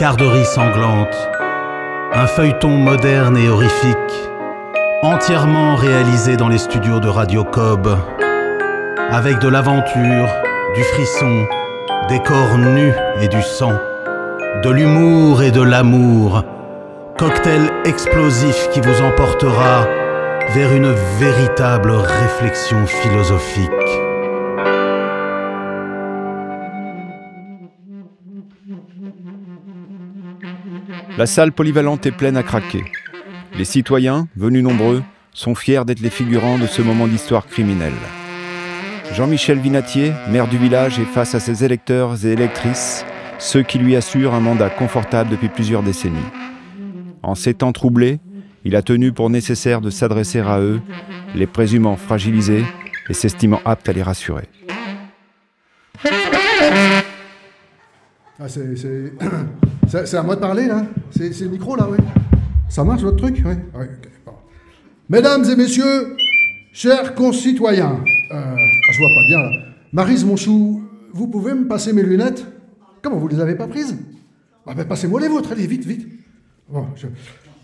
Carderie sanglante, un feuilleton moderne et horrifique, entièrement réalisé dans les studios de Radio Cobb, avec de l'aventure, du frisson, des corps nus et du sang, de l'humour et de l'amour, cocktail explosif qui vous emportera vers une véritable réflexion philosophique. La salle polyvalente est pleine à craquer. Les citoyens, venus nombreux, sont fiers d'être les figurants de ce moment d'histoire criminelle. Jean-Michel Vinatier, maire du village, est face à ses électeurs et électrices, ceux qui lui assurent un mandat confortable depuis plusieurs décennies. En ces temps troublés, il a tenu pour nécessaire de s'adresser à eux, les présumant fragilisés et s'estimant aptes à les rassurer. Ah, c'est, c'est... à moi de parler, là c'est, le micro, là, oui Ça marche, votre truc? Oui. Mesdames et messieurs, chers concitoyens, euh, ah, je vois pas bien, là. Marise, mon chou, vous pouvez me passer mes lunettes? Comment, vous les avez pas prises? Ah ben, passez-moi les vôtres, allez, vite, vite.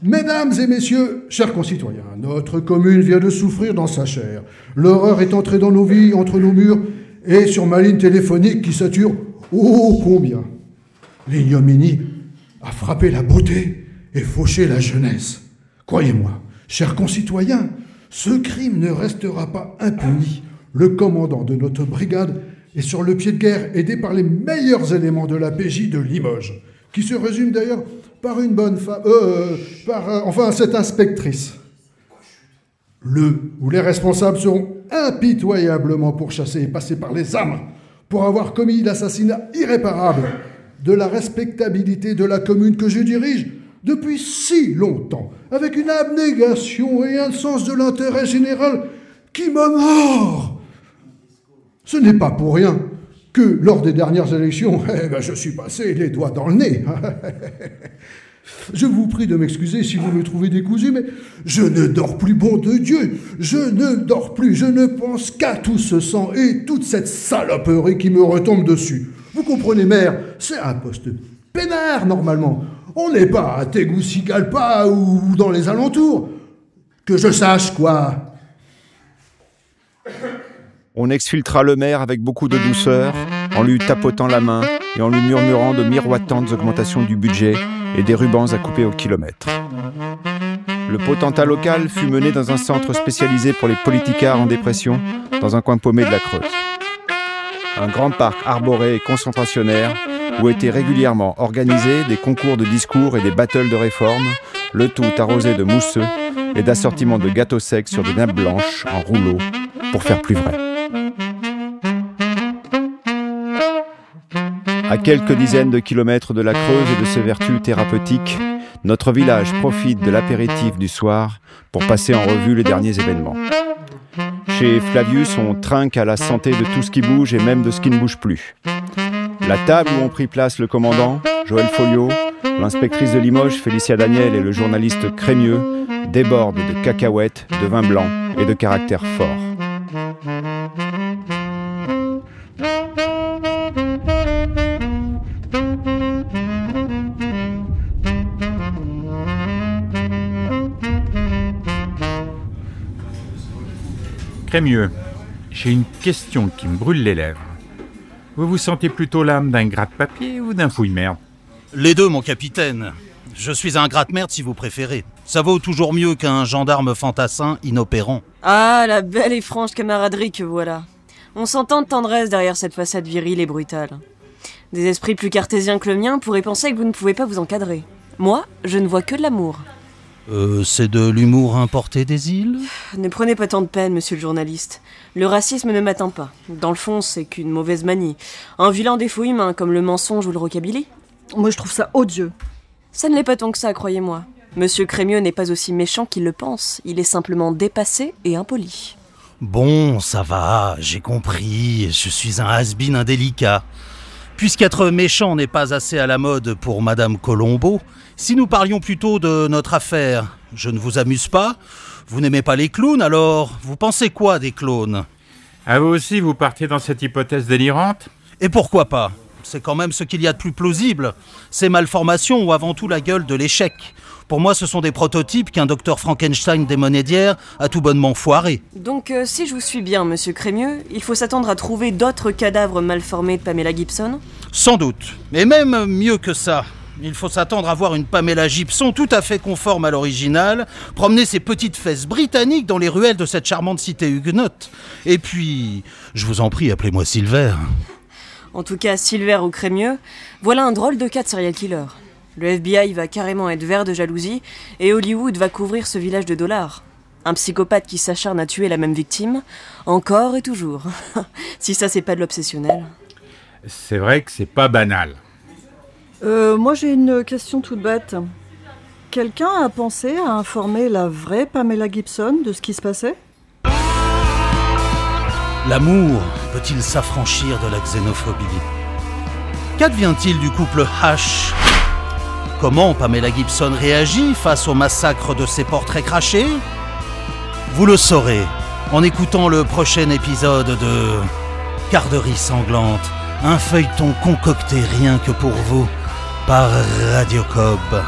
Mesdames et messieurs, chers concitoyens, notre commune vient de souffrir dans sa chair. L'horreur est entrée dans nos vies, entre nos murs, et sur ma ligne téléphonique qui sature, oh combien L'ignominie a frappé la beauté et fauché la jeunesse. Croyez-moi, chers concitoyens, ce crime ne restera pas impuni. Le commandant de notre brigade est sur le pied de guerre, aidé par les meilleurs éléments de la PJ de Limoges, qui se résume d'ailleurs par une bonne femme, euh, par, euh, enfin, cette inspectrice. Le ou les responsables seront impitoyablement pourchassés et passés par les âmes pour avoir commis l'assassinat irréparable de la respectabilité de la commune que je dirige depuis si longtemps, avec une abnégation et un sens de l'intérêt général qui m'honore. Ce n'est pas pour rien que lors des dernières élections, eh ben, je suis passé les doigts dans le nez. Je vous prie de m'excuser si vous me trouvez décousu, mais je ne dors plus, bon de Dieu. Je ne dors plus, je ne pense qu'à tout ce sang et toute cette saloperie qui me retombe dessus. Vous comprenez, mère, c'est un poste peinard normalement. On n'est pas à Tegucigalpa ou dans les alentours. Que je sache, quoi. On exfiltra le maire avec beaucoup de douceur, en lui tapotant la main et en lui murmurant de miroitantes augmentations du budget et des rubans à couper au kilomètre. Le potentat local fut mené dans un centre spécialisé pour les politicards en dépression, dans un coin paumé de la Creuse. Un grand parc arboré et concentrationnaire où étaient régulièrement organisés des concours de discours et des battles de réforme, le tout arrosé de mousseux et d'assortiments de gâteaux secs sur des nappes blanches en rouleau pour faire plus vrai. À quelques dizaines de kilomètres de la Creuse et de ses vertus thérapeutiques, notre village profite de l'apéritif du soir pour passer en revue les derniers événements. Chez Flavius, on trinque à la santé de tout ce qui bouge et même de ce qui ne bouge plus. La table où ont pris place le commandant, Joël Folio, l'inspectrice de Limoges, Félicia Daniel et le journaliste Crémieux déborde de cacahuètes, de vin blanc et de caractère Crémieux, j'ai une question qui me brûle les lèvres. Vous vous sentez plutôt l'âme d'un gratte-papier ou d'un fouille-merde Les deux, mon capitaine. Je suis un gratte-merde si vous préférez. Ça vaut toujours mieux qu'un gendarme fantassin inopérant. Ah, la belle et franche camaraderie que voilà. On s'entend de tendresse derrière cette façade virile et brutale. Des esprits plus cartésiens que le mien pourraient penser que vous ne pouvez pas vous encadrer. Moi, je ne vois que de l'amour. Euh, c'est de l'humour importé des îles Ne prenez pas tant de peine, monsieur le journaliste. Le racisme ne m'atteint pas. Dans le fond, c'est qu'une mauvaise manie. Un vilain défaut humain, comme le mensonge ou le rockabilly. Moi, je trouve ça odieux. Ça ne l'est pas tant que ça, croyez-moi. Monsieur Crémieux n'est pas aussi méchant qu'il le pense. Il est simplement dépassé et impoli. Bon, ça va, j'ai compris. Je suis un has-been indélicat. Puisqu'être méchant n'est pas assez à la mode pour Madame Colombo, si nous parlions plutôt de notre affaire, je ne vous amuse pas Vous n'aimez pas les clowns, alors vous pensez quoi des clones À vous aussi, vous partez dans cette hypothèse délirante? Et pourquoi pas? C'est quand même ce qu'il y a de plus plausible. Ces malformations ont avant tout la gueule de l'échec. Pour moi, ce sont des prototypes qu'un docteur Frankenstein des monédières a tout bonnement foiré. Donc, euh, si je vous suis bien, monsieur Crémieux, il faut s'attendre à trouver d'autres cadavres mal formés de Pamela Gibson? Sans doute. Et même mieux que ça. Il faut s'attendre à voir une Pamela Gibson tout à fait conforme à l'original, promener ses petites fesses britanniques dans les ruelles de cette charmante cité huguenote. Et puis, je vous en prie, appelez-moi Silver. En tout cas, Silver ou Crémieux, voilà un drôle de cas de serial killer. Le FBI va carrément être vert de jalousie et Hollywood va couvrir ce village de dollars. Un psychopathe qui s'acharne à tuer la même victime, encore et toujours. si ça, c'est pas de l'obsessionnel. C'est vrai que c'est pas banal. Euh, moi j'ai une question toute bête. Quelqu'un a pensé à informer la vraie Pamela Gibson de ce qui se passait? L'amour peut-il s'affranchir de la xénophobie? Qu'advient-il du couple H Comment Pamela Gibson réagit face au massacre de ses portraits crachés Vous le saurez en écoutant le prochain épisode de Garderie sanglante, un feuilleton concocté rien que pour vous par Radio Cobb.